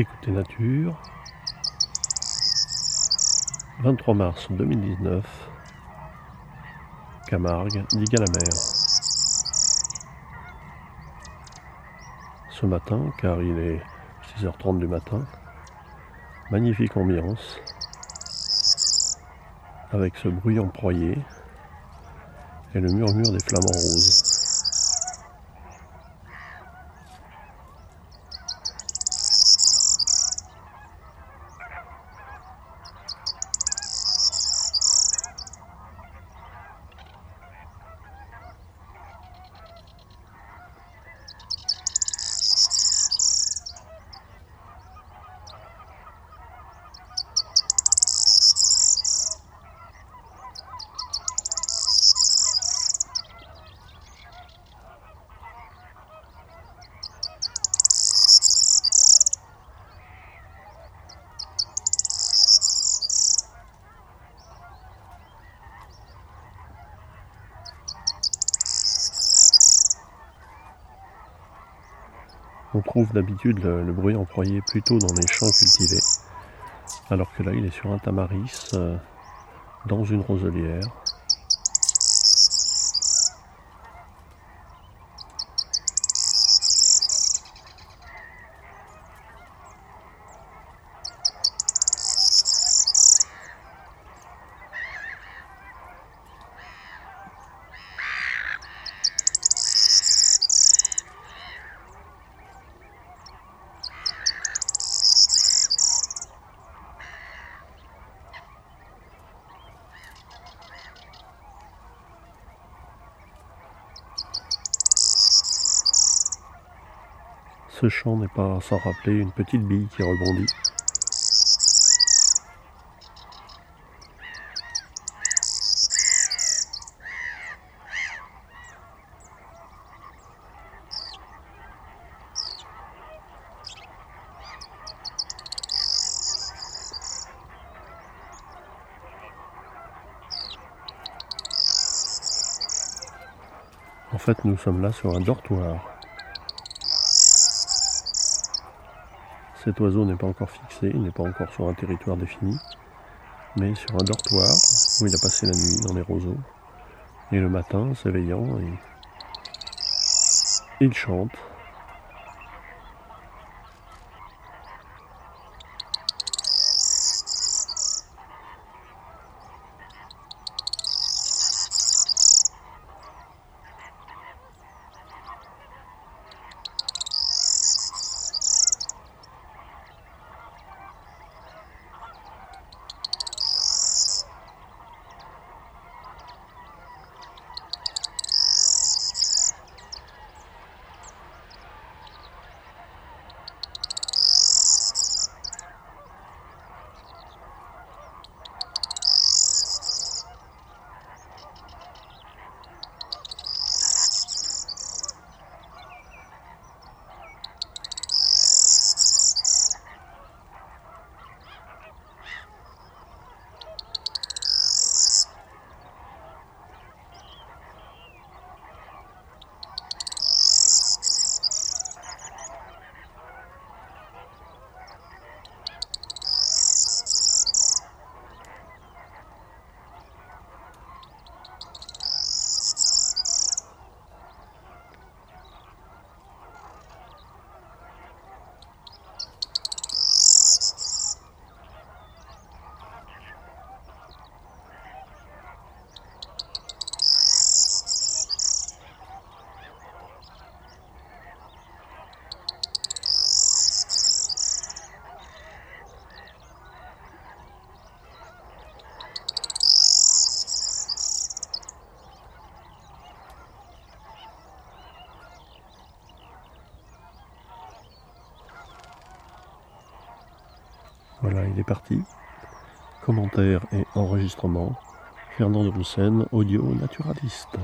Écoutez Nature, 23 mars 2019, Camargue, digue à la mer. Ce matin, car il est 6h30 du matin, magnifique ambiance, avec ce bruyant proyer et le murmure des flamants roses. On trouve d'habitude le, bruit employé plutôt dans les champs cultivés, alors que là il est sur un tamaris, euh, dans une roselière. Ce chant n'est pas sans rappeler une petite bille qui rebondit. En fait, nous sommes là sur un dortoir. Cet oiseau n'est pas encore fixé, il n'est pas encore sur un territoire défini, mais sur un dortoir où il a passé la nuit dans les roseaux. Et le matin, s'éveillant, il chante Voilà, il est parti. Commentaire et enregistrement. Fernand de Roussen, audio naturaliste.